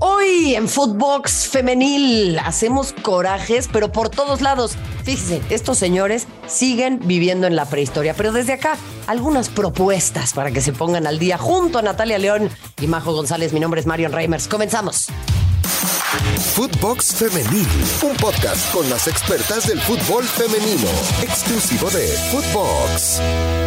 Hoy en Footbox Femenil hacemos corajes, pero por todos lados. Fíjense, estos señores siguen viviendo en la prehistoria, pero desde acá algunas propuestas para que se pongan al día junto a Natalia León y Majo González. Mi nombre es Marion Reimers. Comenzamos. Footbox Femenil, un podcast con las expertas del fútbol femenino, exclusivo de Footbox.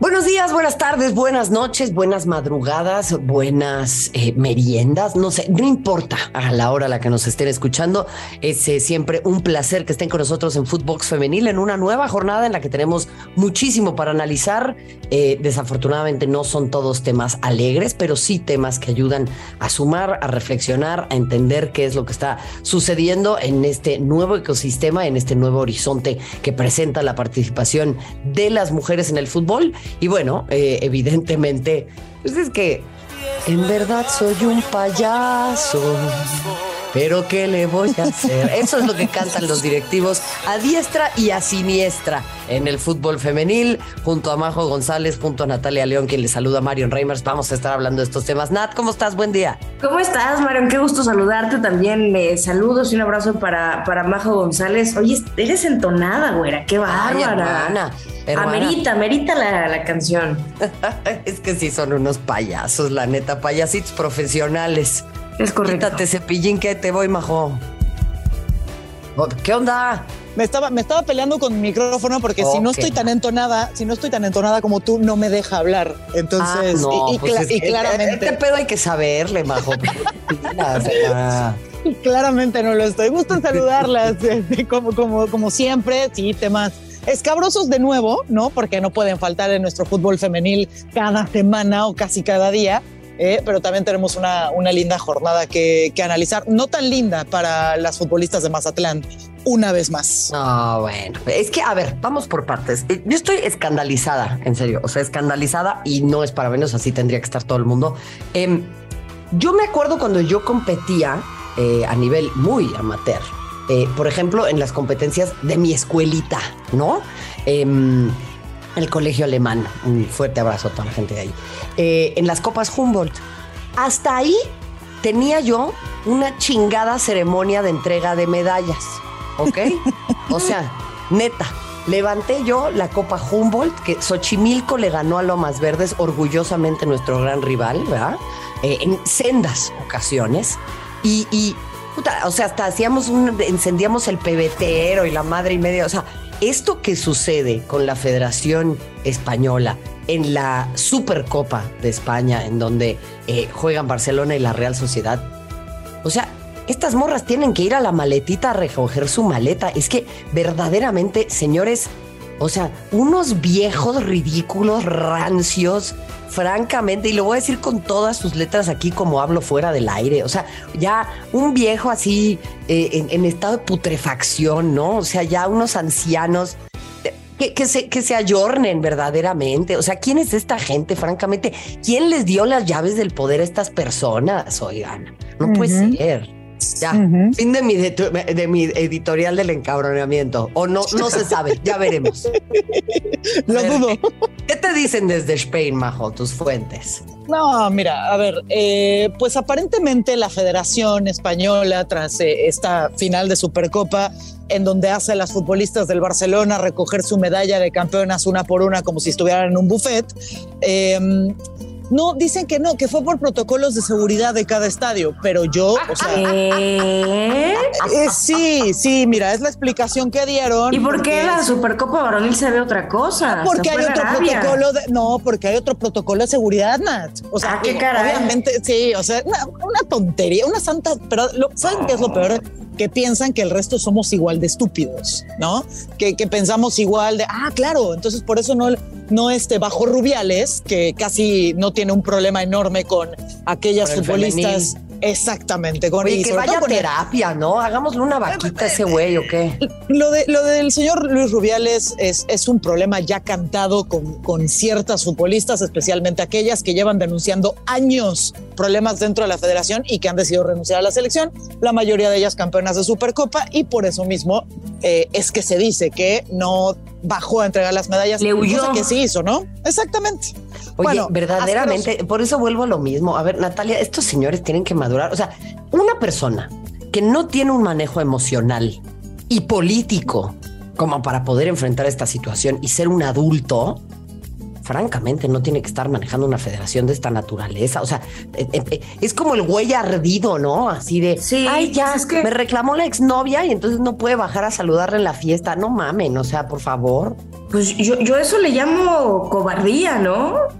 Buenos días, buenas tardes, buenas noches, buenas madrugadas, buenas eh, meriendas, no sé, no importa a la hora a la que nos estén escuchando, es eh, siempre un placer que estén con nosotros en Footbox Femenil en una nueva jornada en la que tenemos muchísimo para analizar. Eh, desafortunadamente no son todos temas alegres, pero sí temas que ayudan a sumar, a reflexionar, a entender qué es lo que está sucediendo en este nuevo ecosistema, en este nuevo horizonte que presenta la participación de las mujeres en el fútbol. Y bueno, eh, evidentemente, pues es que en verdad soy un payaso. Pero ¿qué le voy a hacer? Eso es lo que cantan los directivos a diestra y a siniestra en el fútbol femenil, junto a Majo González, junto a Natalia León, quien le saluda a Marion Reimers. Vamos a estar hablando de estos temas. Nat, ¿cómo estás? Buen día. ¿Cómo estás, Marion? Qué gusto saludarte también. Eh, saludos y un abrazo para, para Majo González. Oye, eres entonada, güera. Qué bárbara. Amerita, amerita la, la canción. es que sí son unos payasos, la neta, payasitos profesionales. Es correcto. Quítate cepillín que te voy, majo. Oh, ¿Qué onda? Me estaba, me estaba peleando con mi micrófono porque si no estoy tan entonada, si no estoy tan entonada como tú, no me deja hablar. Entonces, Ah, no, y, y pues cla- es y que claramente, Este pedo hay que saberle, majo. Y claramente no lo estoy. Gusto en saludarlas, este, como, como, como siempre, sí, temas escabrosos de nuevo, ¿no? Porque no pueden faltar en nuestro fútbol femenil cada semana o casi cada día. Eh, pero también tenemos una, una linda jornada que, que analizar, no tan linda para las futbolistas de Mazatlán, una vez más. No, bueno, es que, a ver, vamos por partes. Eh, Yo estoy escandalizada, en serio, o sea, escandalizada y no es para menos, así tendría que estar todo el mundo. Em, yo me acuerdo cuando yo competía eh, a nivel muy amateur, eh, por ejemplo, en las competencias de mi escuelita, ¿no? El colegio alemán, un fuerte abrazo a toda la gente de ahí. Eh, en las copas Humboldt. Hasta ahí tenía yo una chingada ceremonia de entrega de medallas. ¿Ok? o sea, neta. Levanté yo la Copa Humboldt, que Xochimilco le ganó a Lomas Verdes, orgullosamente nuestro gran rival, ¿verdad? Eh, en sendas ocasiones. Y, o sea, hasta hacíamos un, encendíamos el pebetero y la madre y media. O sea, esto que sucede con la Federación Española en la Supercopa de España, en donde eh, juegan Barcelona y la Real Sociedad, o sea, estas morras tienen que ir a la maletita a recoger su maleta. Es que verdaderamente, señores, o sea, unos viejos ridículos, rancios, francamente, y lo voy a decir con todas sus letras aquí como hablo fuera del aire. O sea, ya un viejo así eh, en, en estado de putrefacción, ¿no? O sea, ya unos ancianos eh, que, que se, que se ayornen verdaderamente. O sea, ¿quién es esta gente, francamente? ¿Quién les dio las llaves del poder a estas personas? Oigan, no puede ser. Ya, fin de mi, de, de mi editorial del encabronamiento. O no, no se sabe, ya veremos. Lo ver, dudo. ¿Qué te dicen desde Spain, Majo, tus fuentes? No, mira, a ver, eh, pues aparentemente la Federación Española, tras eh, esta final de Supercopa, en donde hace a las futbolistas del Barcelona recoger su medalla de campeonas una por una como si estuvieran en un buffet, eh, no, dicen que no, que fue por protocolos de seguridad de cada estadio, pero yo, o sea, ¿Eh? eh, sí, sí, mira, es la explicación que dieron. ¿Y por qué la Supercopa Varonil se ve otra cosa? Porque hay otro Arabia. protocolo de, no, porque hay otro protocolo de seguridad, Nat. O sea, Ah, qué caray. obviamente, sí, o sea, una, una tontería, una santa, pero lo- ¿saben qué es lo peor? Que piensan que el resto somos igual de estúpidos, ¿no? Que, que pensamos igual de, ah, claro, entonces por eso no, no este, bajo Rubiales, que casi no tiene un problema enorme con aquellas futbolistas. Exactamente, con Oye, y que vaya con el- terapia, ¿no? Hagámosle una vaquita a ese güey, ¿o qué? Lo, de, lo del señor Luis Rubiales es, es un problema ya cantado con, con ciertas futbolistas, especialmente aquellas que llevan denunciando años problemas dentro de la federación y que han decidido renunciar a la selección, la mayoría de ellas campeonas de Supercopa y por eso mismo eh, es que se dice que no bajó a entregar las medallas. Le huyó. cosa que sí hizo, ¿no? Exactamente. Oye, verdaderamente, por eso vuelvo a lo mismo. A ver, Natalia, estos señores tienen que madurar. O sea, una persona que no tiene un manejo emocional y político como para poder enfrentar esta situación y ser un adulto, francamente no tiene que estar manejando una federación de esta naturaleza. O sea, eh, eh, eh, es como el güey ardido, ¿no? Así de, sí, ay, ya, es que... me reclamó la exnovia y entonces no puede bajar a saludarle en la fiesta. No mamen, o sea, por favor. Pues yo, yo eso le llamo cobardía, ¿no?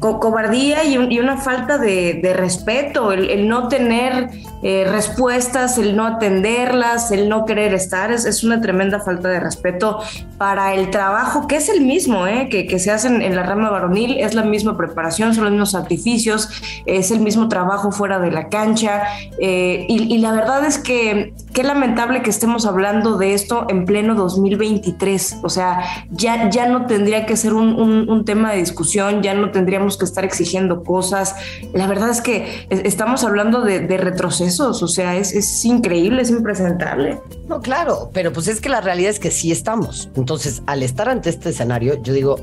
cobardía y, una falta de, respeto, el, no tener eh, respuestas, el no atenderlas, el no querer estar, es, una tremenda falta de respeto para el trabajo, que es el mismo, ¿eh? que, se hace en, la rama varonil, es la misma preparación, son los mismos sacrificios, es el mismo trabajo fuera de la cancha. Eh, y, la verdad es que qué lamentable que estemos hablando de esto en pleno 2023, o sea, ya, ya no tendría que ser un, tema de discusión, ya no tendríamos que estar exigiendo cosas. La verdad es que estamos hablando de, retrocesos, o sea, es, es, increíble, es impresentable. No, claro, pero pues es que la realidad es que sí estamos. Entonces, al estar ante este escenario, yo digo,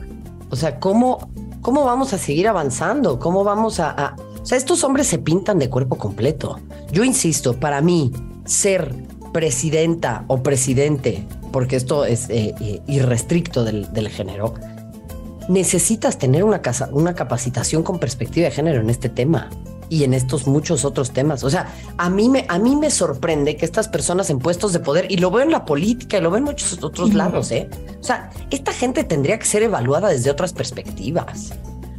o sea, ¿cómo, cómo vamos a seguir avanzando? ¿Cómo vamos a, a... O sea, estos hombres se pintan de cuerpo completo. Yo insisto, para mí, ser presidenta o presidente porque esto es eh, eh, irrestricto del, género, necesitas tener una, casa, una capacitación con perspectiva de género en este tema y en estos muchos otros temas. O sea, a mí me, a mí me sorprende que estas personas en puestos de poder, y lo veo en la política y lo veo en muchos otros lados, ¿eh? O sea, esta gente tendría que ser evaluada desde otras perspectivas.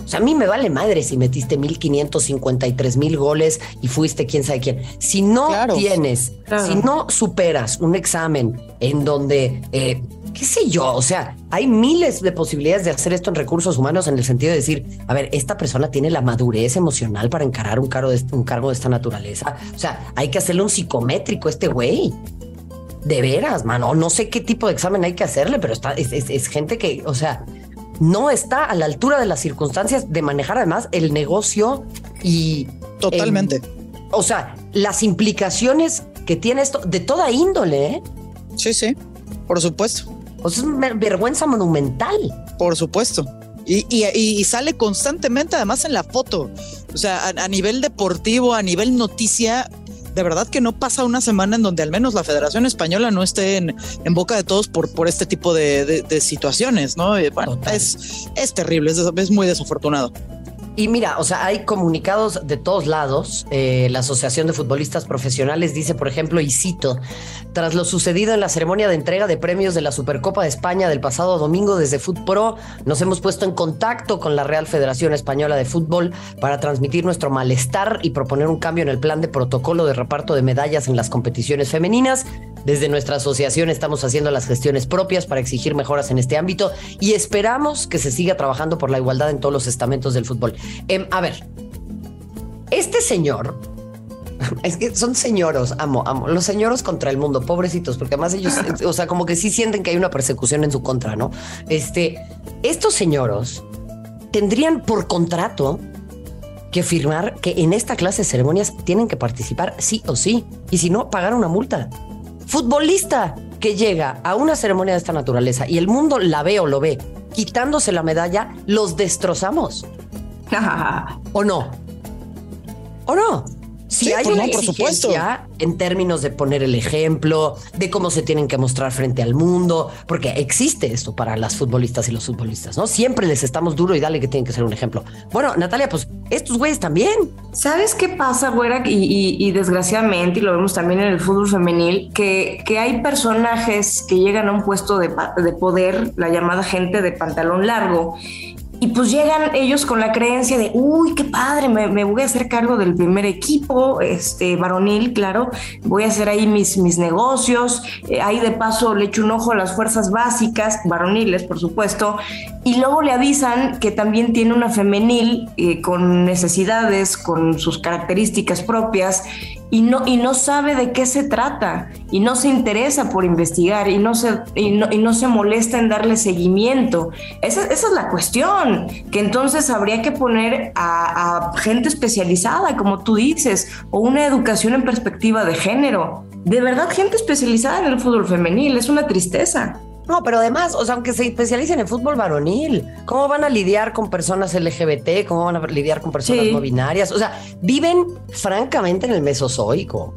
O sea, a mí me vale madre si metiste 1553 mil goles y fuiste quién sabe quién. Si no tienes, si no superas un examen en donde, eh, qué sé yo, o sea, hay miles de posibilidades de hacer esto en recursos humanos en el sentido de decir, a ver, esta persona tiene la madurez emocional para encarar un cargo de, un cargo de esta naturaleza. O sea, hay que hacerle un psicométrico a este güey. De veras, mano. No sé qué tipo de examen hay que hacerle, pero está, es gente que, o sea, no está a la altura de las circunstancias de manejar además el negocio y... Totalmente. o sea, las implicaciones que tiene esto de toda índole. ¿eh? Sí, sí, por supuesto. O sea, es una vergüenza monumental. Por supuesto. Y, sale constantemente además en la foto. O sea, a, nivel deportivo, a nivel noticia, de verdad que no pasa una semana en donde al menos la Federación Española no esté en, boca de todos por, por este tipo de, situaciones, ¿no? bueno, es, es terrible, es muy desafortunado. Y mira, o sea, hay comunicados de todos lados. Eh, la Asociación de Futbolistas Profesionales dice, por ejemplo, y cito, tras lo sucedido en la ceremonia de entrega de premios de la Supercopa de España del pasado domingo desde FutPro, nos hemos puesto en contacto con la Real Federación Española de Fútbol para transmitir nuestro malestar y proponer un cambio en el plan de protocolo de reparto de medallas en las competiciones femeninas. Desde nuestra asociación estamos haciendo las gestiones propias para exigir mejoras en este ámbito y esperamos que se siga trabajando por la igualdad en todos los estamentos del fútbol. Em, a ver, este señor, es que son señoros, amo, amo, los señoros contra el mundo, pobrecitos, porque además ellos, o sea, como que sí sienten que hay una persecución en su contra, ¿no? Este, estos señoros tendrían por contrato que firmar que en esta clase de ceremonias tienen que participar sí o sí, y si no, pagar una multa futbolista que llega a una ceremonia de esta naturaleza y el mundo la ve o lo ve quitándose la medalla, los destrozamos. ¿O no? ¿O no? Si hay una exigencia en términos de poner el ejemplo, de cómo se tienen que mostrar frente al mundo, porque existe esto para las futbolistas y los futbolistas, ¿no? Siempre les estamos duro y dale que tienen que ser un ejemplo. Bueno, Natalia, pues estos güeyes también. ¿Sabes qué pasa, güera? Y, desgraciadamente, y lo vemos también en el fútbol femenil, que, que hay personajes que llegan a un puesto de, de poder, la llamada gente de pantalón largo, y pues llegan ellos con la creencia de, uy, qué padre, me, voy a hacer cargo del primer equipo, este, varonil, claro, voy a hacer ahí mis, mis negocios, eh, ahí de paso le echo un ojo a las fuerzas básicas, varoniles, por supuesto, y luego le avisan que también tiene una femenil eh, con necesidades, con sus características propias, y no, y no sabe de qué se trata y no se interesa por investigar y no se, y no, se molesta en darle seguimiento. Esa, es la cuestión, que entonces habría que poner a, a gente especializada, como tú dices, o una educación en perspectiva de género. De verdad, gente especializada en el fútbol femenil, es una tristeza. No, pero además, o sea, aunque se especialicen en fútbol varonil, ¿cómo van a lidiar con personas LGBT? ¿Cómo van a lidiar con personas no binarias? O sea, viven francamente en el mesozoico.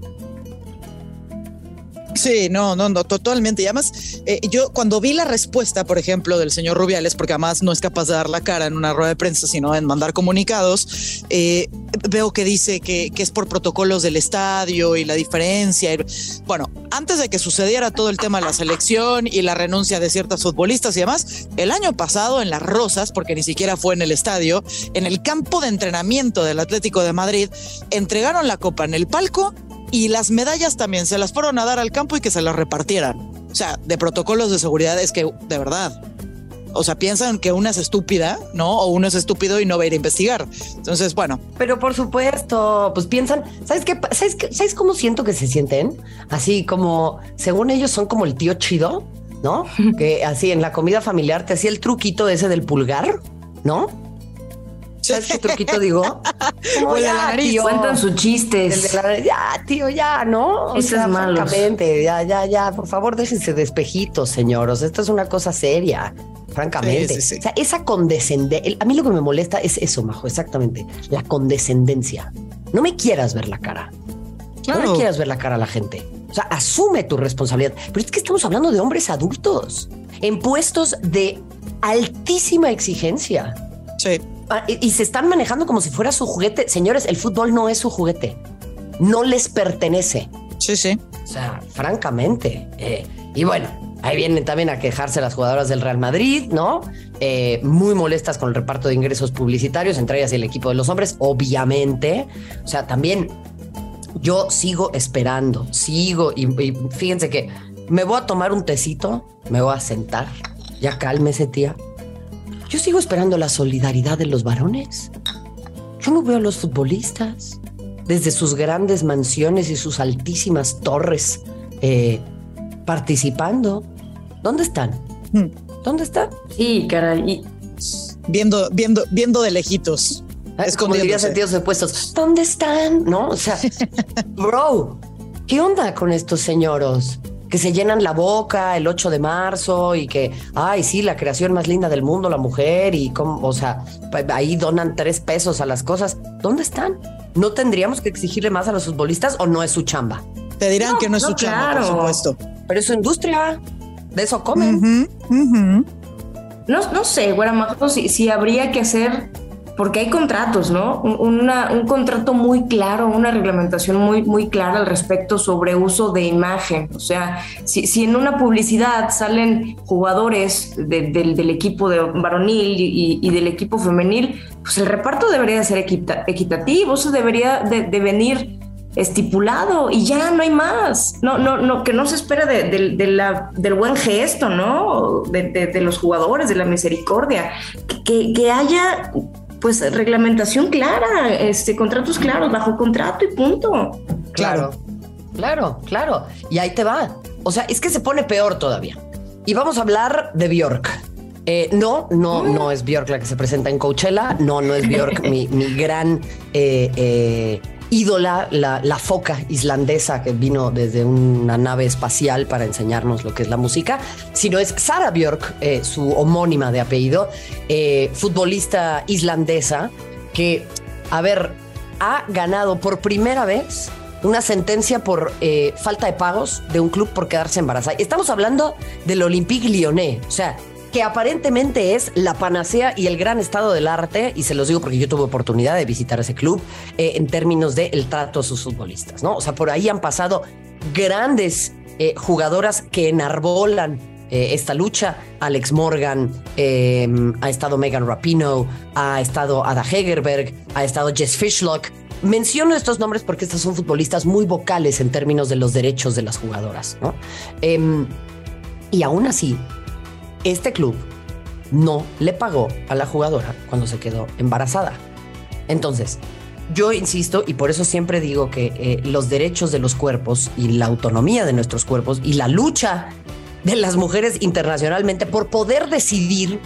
Sí, no, no, no, totalmente. Y además, eh, yo cuando vi la respuesta, por ejemplo, del señor Rubiales, porque además no es capaz de dar la cara en una rueda de prensa, sino en mandar comunicados, eh, veo que dice que, que, es por protocolos del estadio y la diferencia. Bueno, antes de que sucediera todo el tema de la selección y la renuncia de ciertas futbolistas y demás, el año pasado en Las Rosas, porque ni siquiera fue en el estadio, en el campo de entrenamiento del Atlético de Madrid, entregaron la copa en el palco y las medallas también se las fueron a dar al campo y que se las repartieran. O sea, de protocolos de seguridad es que, de verdad, o sea, piensan que una es estúpida, ¿no? O uno es estúpido y no va a ir a investigar. Entonces, bueno. Pero por supuesto, pues piensan, ¿sabes qué? ¿Sabes, qué? ¿Sabes cómo siento que se sienten? Así como, según ellos son como el tío chido, ¿no? que así en la comida familiar te hacía el truquito ese del pulgar, ¿no? ¿Sabes qué truquito digo? Como ya, tío. Cuentan sus chistes. ya, tío, ya, ¿no? O sea, francamente, ya, ya, ya, por favor, déjense de espejitos, señores. Esto es una cosa seria, francamente. O sea, esa condescendencia. A mí lo que me molesta es eso, Majo, exactamente. La condescendencia. No me quieras ver la cara. No me quieras ver la cara a la gente. O sea, asume tu responsabilidad. Pero es que estamos hablando de hombres adultos en puestos de altísima exigencia. Sí. Ah, y, se están manejando como si fuera su juguete. Señores, el fútbol no es su juguete. No les pertenece. Sí, sí. O sea, francamente. Eh, y bueno, ahí vienen también a quejarse las jugadoras del Real Madrid, ¿no? Eh, muy molestas con el reparto de ingresos publicitarios, entre ellas el equipo de los hombres, obviamente. O sea, también yo sigo esperando, sigo, y, y fíjense que me voy a tomar un tecito, me voy a sentar, ya cálmese, tía yo sigo esperando la solidaridad de los varones. Yo no veo a los futbolistas desde sus grandes mansiones y sus altísimas torres eh, participando. ¿Dónde están? Hmm. ¿Dónde están? Sí, caray. Viendo, viendo, viendo de lejitos. Ah, es como diría sentidos opuestos. ¿Dónde están? No, o sea, bro, ¿qué onda con estos señoros? Que se llenan la boca el 8 de marzo y que, ay, sí, la creación más linda del mundo, la mujer, y como, o sea, ahí donan tres pesos a las cosas. ¿Dónde están? ¿No tendríamos que exigirle más a los futbolistas o no es su chamba? Te dirán que no es su chamba, por supuesto. Pero es su industria. De eso comen. No, no sé, Guaramajo, si, si habría que hacer porque hay contratos, ¿no? un contrato muy claro, una reglamentación muy, muy clara al respecto sobre uso de imagen. O sea, si, en una publicidad salen jugadores del equipo de varonil y, del equipo femenil, pues el reparto debería ser equitativo, eso debería de, venir estipulado y ya no hay más. No, no, no, que no se espera del buen gesto, ¿no? De, los jugadores, de la misericordia. Que, que haya pues reglamentación clara, este, contratos claros, bajo contrato y punto. Claro, claro, claro. Y ahí te va. O sea, es que se pone peor todavía. Y vamos a hablar de Bjork. Eh, no, no, no es Bjork la que se presenta en Coachella. No, no es Bjork mi, mi, gran eh, eh, ídola, la, foca islandesa que vino desde una nave espacial para enseñarnos lo que es la música, sino es Sara Björk, eh, su homónima de apellido, eh, futbolista islandesa, que, a ver, ha ganado por primera vez una sentencia por eh, falta de pagos de un club por quedarse embarazada. Estamos hablando del Olympique Lyonnais, o sea, que aparentemente es la panacea y el gran estado del arte, y se los digo porque yo tuve oportunidad de visitar ese club eh, en términos del el trato a sus futbolistas, ¿no? O sea, por ahí han pasado grandes eh, jugadoras que enarbolan eh, esta lucha. Alex Morgan, ha estado Megan Rapino, ha estado Ada Hegerberg, ha estado Jess Fishlock. Menciono estos nombres porque estas son futbolistas muy vocales en términos de los derechos de las jugadoras, ¿no? Em, y aún así, este club no le pagó a la jugadora cuando se quedó embarazada. Entonces, yo insisto y por eso siempre digo que eh, los derechos de los cuerpos y la autonomía de nuestros cuerpos y la lucha de las mujeres internacionalmente por poder decidir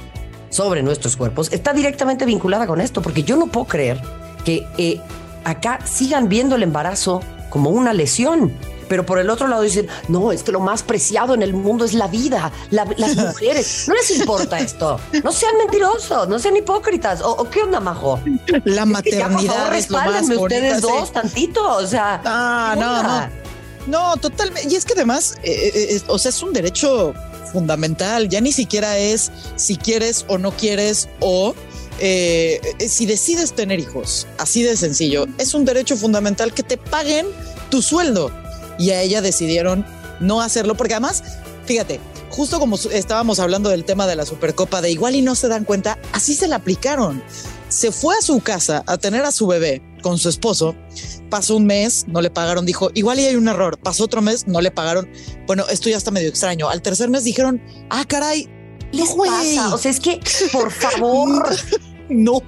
sobre nuestros cuerpos está directamente vinculada con esto, porque yo no puedo creer que eh, acá sigan viendo el embarazo como una lesión pero por el otro lado dicen, no, es que lo más preciado en el mundo es la vida, las mujeres. No les importa esto. No sean mentirosos, no sean hipócritas. ¿O, qué onda, Majo? La maternidad. es ustedes dos tantito. O sea, ah, no, no. No, totalmente. Y es que además, eh, eh, eh, o sea, es un derecho fundamental. Ya ni siquiera es si quieres o no quieres o si decides tener hijos. Así de sencillo. Es un derecho fundamental que te paguen tu sueldo. Y a ella decidieron no hacerlo porque además, fíjate, justo como estábamos hablando del tema de la Supercopa, de igual y no se dan cuenta, así se la aplicaron. Se fue a su casa a tener a su bebé con su esposo. Pasó un mes, no le pagaron. Dijo, igual y hay un error. Pasó otro mes, no le pagaron. Bueno, esto ya está medio extraño. Al tercer mes dijeron, ah, caray, les pasa. O sea, es que, por favor. no,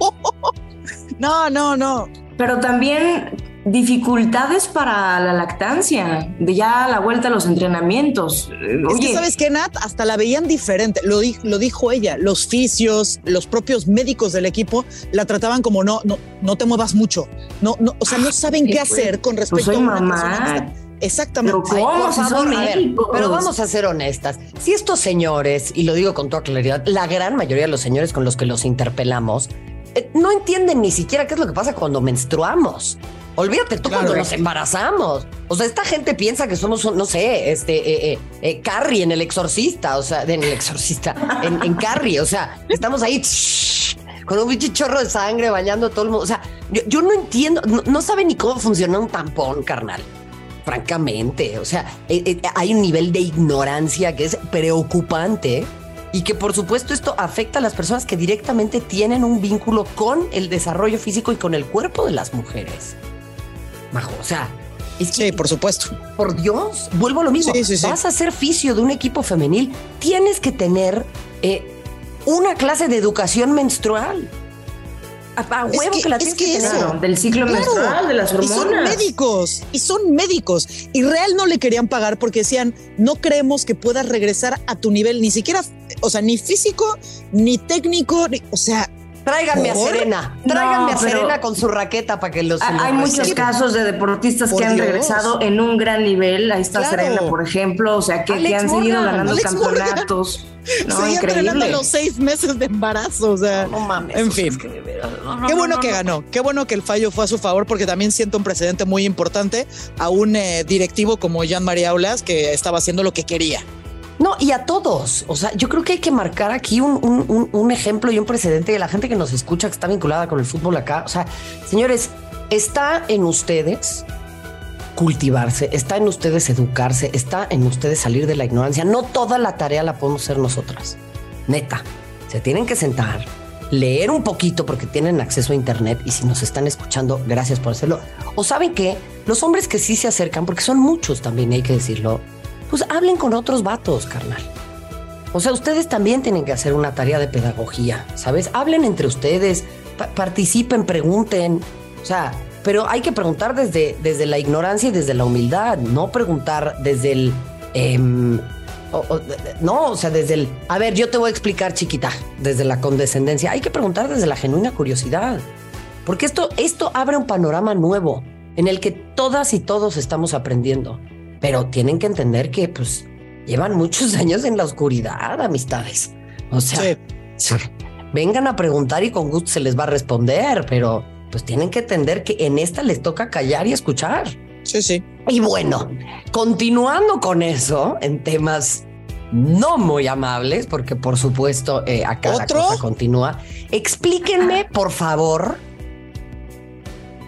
no, no, no. Pero también dificultades para la lactancia, de ya la vuelta a los entrenamientos. Oye, ¿sabes qué, Nat? Hasta la veían diferente. Lo, lo dijo ella. Los fisios, los propios médicos del equipo la trataban como no, no, no te muevas mucho. No, no, o sea, no saben qué hacer con pues respecto a una mamá. Exactamente. Pero, pero vamos a ser honestas. Si estos señores, y lo digo con toda claridad, la gran mayoría de los señores con los que los interpelamos, eh, no entienden ni siquiera qué es lo que pasa cuando menstruamos. Olvídate tú cuando nos embarazamos. O sea, esta gente piensa que somos, no sé, este, eh, eh, eh, Carrie en el exorcista, o sea, en el exorcista, en, Carrie, o sea, estamos ahí con un chorro de sangre bañando a todo el mundo. O sea, yo, no entiendo, no, sabe ni cómo funciona un tampón, carnal. Francamente, o sea, hay un nivel de ignorancia que es preocupante y que por supuesto esto afecta a las personas que directamente tienen un vínculo con el desarrollo físico y con el cuerpo de las mujeres. Majo. O sea, es que, sí, por supuesto. Por Dios, vuelvo a lo mismo. Vas a ser fisio de un equipo femenil, tienes que tener eh, una clase de educación menstrual. A, huevo que, la tienes que, tener. del ciclo menstrual, de las hormonas. Y son médicos, y son médicos. Y real no le querían pagar porque decían, no creemos que puedas regresar a tu nivel, ni siquiera, o sea, ni físico, ni técnico, o sea, Tráiganme a Serena. Tráiganme a Serena con su raqueta para que los. Hay muchos casos de deportistas que han regresado en un gran nivel. Ahí está Serena, por ejemplo. O sea, que, han seguido ganando campeonatos. No, increíble. los seis meses de embarazo. O sea, no mames. En fin. qué bueno que ganó. Qué bueno que el fallo fue a su favor, porque también siento un precedente muy importante a un eh, directivo como Jean María Aulas que estaba haciendo lo que quería. No, y a todos. O sea, yo creo que hay que marcar aquí un, ejemplo y un precedente de la gente que nos escucha, que está vinculada con el fútbol acá. O sea, señores, está en ustedes cultivarse, está en ustedes educarse, está en ustedes salir de la ignorancia. No toda la tarea la podemos hacer nosotras. Neta, se tienen que sentar, leer un poquito porque tienen acceso a internet y si nos están escuchando, gracias por hacerlo. O saben que los hombres que sí se acercan, porque son muchos también, hay que decirlo, pues hablen con otros vatos, carnal. O sea, ustedes también tienen que hacer una tarea de pedagogía, ¿sabes? Hablen entre ustedes, participen, pregunten. O sea, pero hay que preguntar desde, desde la ignorancia y desde la humildad, no preguntar desde el... Em, no, o sea, desde el... A ver, yo te voy a explicar, chiquita, desde la condescendencia. Hay que preguntar desde la genuina curiosidad. Porque esto, esto abre un panorama nuevo en el que todas y todos estamos aprendiendo pero tienen que entender que pues llevan muchos años en la oscuridad, amistades. O sea, vengan a preguntar y con gusto se les va a responder, pero pues tienen que entender que en esta les toca callar y escuchar. Sí, sí. Y bueno, continuando con eso, en temas no muy amables, porque por supuesto eh, acá la cosa continúa. Explíquenme, por favor,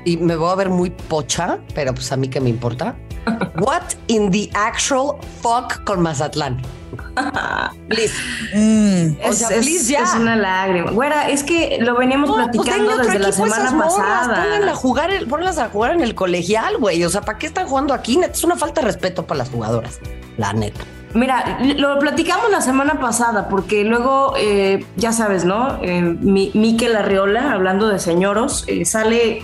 y me voy a ver muy pocha, pero pues a mí que me importa. What in the actual fuck con Mazatlán? please. Mm. es, es, una lágrima. Güera, es que lo veníamos pues platicando desde la semana pasada. Pónganla a jugar, ponlas a jugar en el colegial, güey. O sea, ¿para qué están jugando aquí? Es una falta de respeto para las jugadoras. La neta. Mira, lo platicamos la semana pasada, porque luego, eh, ya sabes, ¿no? Eh, Miquel Arriola, hablando de señoros, eh, sale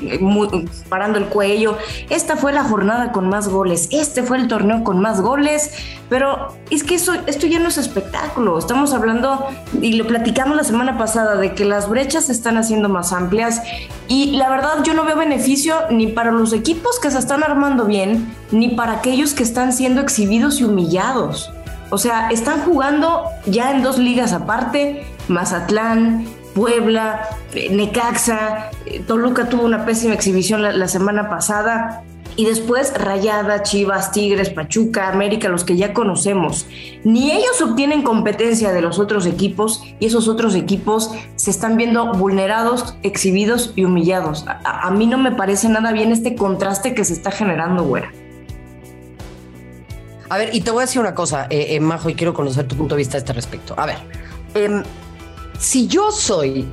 parando el cuello. Esta fue la jornada con más goles, este fue el torneo con más goles, pero es que eso, esto ya no es espectáculo. Estamos hablando, y lo platicamos la semana pasada, de que las brechas se están haciendo más amplias. Y la verdad, yo no veo beneficio ni para los equipos que se están armando bien, ni para aquellos que están siendo exhibidos y humillados. O sea, están jugando ya en dos ligas aparte, Mazatlán, Puebla, eh, Necaxa, eh, Toluca tuvo una pésima exhibición la, semana pasada. Y después Rayada, Chivas, Tigres, Pachuca, América, los que ya conocemos. Ni ellos obtienen competencia de los otros equipos y esos otros equipos se están viendo vulnerados, exhibidos y humillados. A, a mí no me parece nada bien este contraste que se está generando, güera. A ver, y te voy a decir una cosa, eh, eh, Majo, y quiero conocer tu punto de vista a este respecto. A ver, em, si yo soy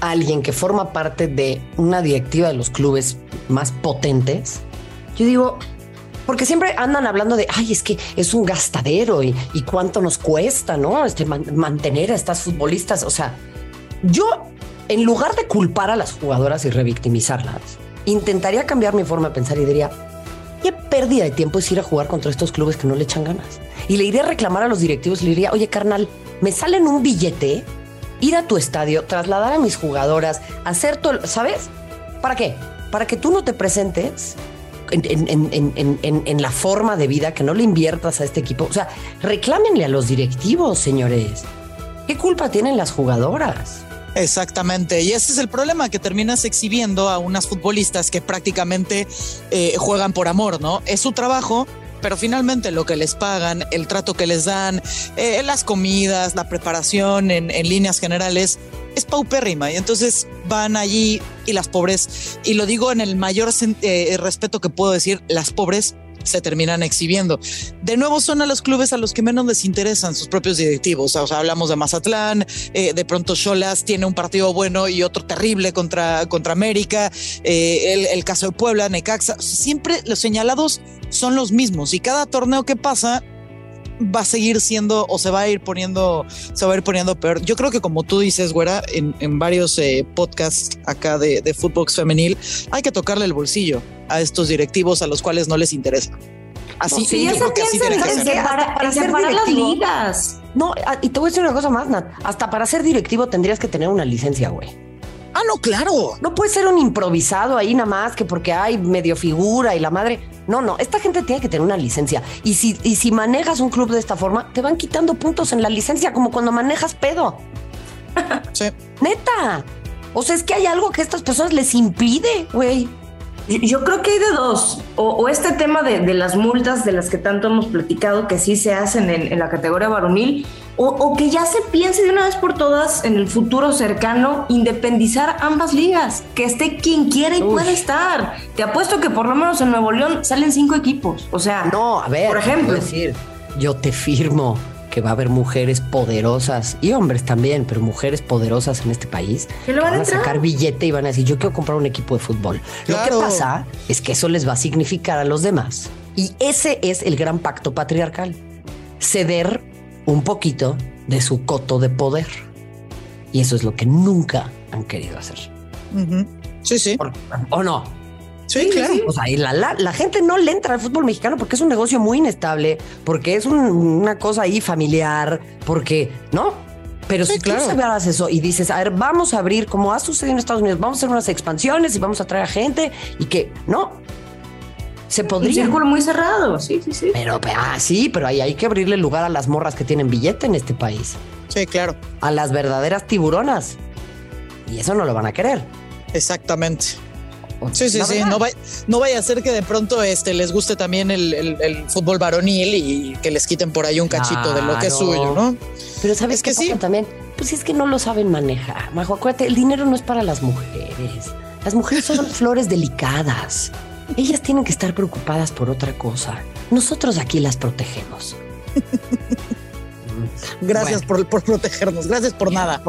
alguien que forma parte de una directiva de los clubes más potentes, yo digo, porque siempre andan hablando de, ay, es que es un gastadero y, cuánto nos cuesta, ¿no? Este, mantener a estas futbolistas. O sea, yo, en lugar de culpar a las jugadoras y revictimizarlas, intentaría cambiar mi forma de pensar y diría, pérdida de tiempo es ir a jugar contra estos clubes que no le echan ganas. Y le iría a reclamar a los directivos le diría, oye, carnal, me salen un billete, ir a tu estadio, trasladar a mis jugadoras, hacer todo, ¿sabes? ¿Para qué? Para que tú no te presentes en, la forma de vida, que no le inviertas a este equipo. O sea, reclámenle a los directivos, señores. ¿Qué culpa tienen las jugadoras? Exactamente, y ese es el problema, que terminas exhibiendo a unas futbolistas que prácticamente eh, juegan por amor, ¿no? Es su trabajo, pero finalmente lo que les pagan, el trato que les dan, eh, las comidas, la preparación en, líneas generales, es paupérrima. Y entonces van allí y las pobres, y lo digo en el mayor eh, respeto que puedo decir, las pobres se terminan exhibiendo. De nuevo son a los clubes a los que menos les interesan sus propios directivos. O sea, hablamos de Mazatlán, eh, de pronto Cholas tiene un partido bueno y otro terrible contra, contra América, eh, el, el caso de Puebla, Necaxa, siempre los señalados son los mismos y cada torneo que pasa va a seguir siendo o se va a ir poniendo, se va a ir poniendo peor. Yo creo que como tú dices, güera, en, en varios eh, podcasts acá de, de fútbol femenil, hay que tocarle el bolsillo a estos directivos a los cuales no les interesa. Así, sí, yo creo que así tiene que ser. Para, para separar las ligas. No, y te voy a decir una cosa más, Nat. Hasta para ser directivo tendrías que tener una licencia, güey. Ah, no, claro. No puede ser un improvisado ahí nada más que porque hay medio figura y la madre. No, no, esta gente tiene que tener una licencia. Y si, y si manejas un club de esta forma, te van quitando puntos en la licencia, como cuando manejas pedo. Sí. Neta. O sea, es que hay algo que a estas personas les impide, güey. Yo creo que hay de dos. O, este tema de, las multas de las que tanto hemos platicado, que sí se hacen en, la categoría varonil, o, que ya se piense de una vez por todas en el futuro cercano independizar ambas ligas, que esté quien quiera y pueda estar. Te apuesto que por lo menos en Nuevo León salen cinco equipos. O sea, no, a ver, por ejemplo, decir, yo te firmo que va a haber mujeres poderosas y hombres también, pero mujeres poderosas en este país que, van, a sacar billete y van a decir, yo quiero comprar un equipo de fútbol. Lo que pasa es que eso les va a significar a los demás. Y ese es el gran pacto patriarcal. Ceder un poquito de su coto de poder. Y eso es lo que nunca han querido hacer. Sí, sí. ¿O no? Sí, claro. O sea, la, gente no le entra al fútbol mexicano porque es un negocio muy inestable, porque es una cosa ahí familiar, porque, ¿no? Pero si claro. tú sabes eso y dices, a ver, vamos a abrir, como ha sucedido en Estados Unidos, vamos a hacer unas expansiones y vamos a traer a gente y que, no, se podría. Un círculo muy cerrado, sí, sí, sí. Pero, ah, sí, pero ahí hay que abrirle lugar a las morras que tienen billete en este país. Sí, claro. A las verdaderas tiburonas. Y eso no lo van a querer. Exactamente. Sí, sí, sí. No, no, vaya a ser que de pronto este, les guste también el, fútbol varonil y que les quiten por ahí un cachito de lo que es suyo, ¿no? Pero sabes que sí. También, pues es que no lo saben manejar. Majo, acuérdate, el dinero no es para las mujeres. Las mujeres son flores delicadas. Ellas tienen que estar preocupadas por otra cosa. Nosotros aquí las protegemos. Gracias por, protegernos, gracias por nada.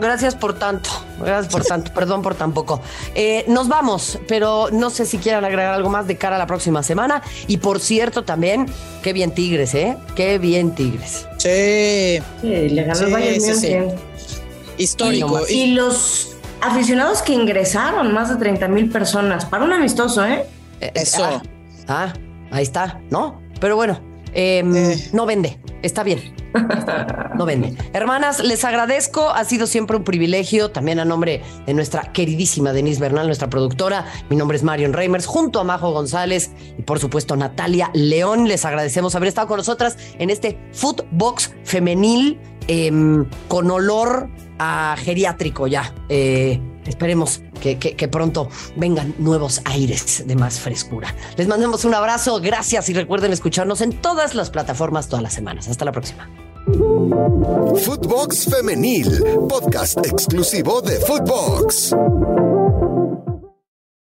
gracias por tanto, gracias por tanto, perdón por tan poco. Eh, nos vamos, pero no sé si quieran agregar algo más de cara a la próxima semana. Y por cierto, también, qué bien Tigres, ¿eh? Qué bien Tigres. Sí. Sí, le ganó el Histórico. Y los aficionados que ingresaron, más de 30 mil personas, para un amistoso, ¿eh? eh Eso. Ah, ah, ahí está, ¿no? Pero bueno, em, eh. no vende, está bien. No vende. Hermanas, les agradezco. Ha sido siempre un privilegio. También a nombre de nuestra queridísima Denise Bernal, nuestra productora. Mi nombre es Marion Reimers, junto a Majo González y por supuesto Natalia León. Les agradecemos haber estado con nosotras en este Footbox femenil em, con olor a geriátrico ya. Eh, esperemos que, que, pronto vengan nuevos aires de más frescura. Les mandamos un abrazo, gracias y recuerden escucharnos en todas las plataformas todas las semanas. Hasta la próxima. Footbox Femenil, podcast exclusivo de Footbox.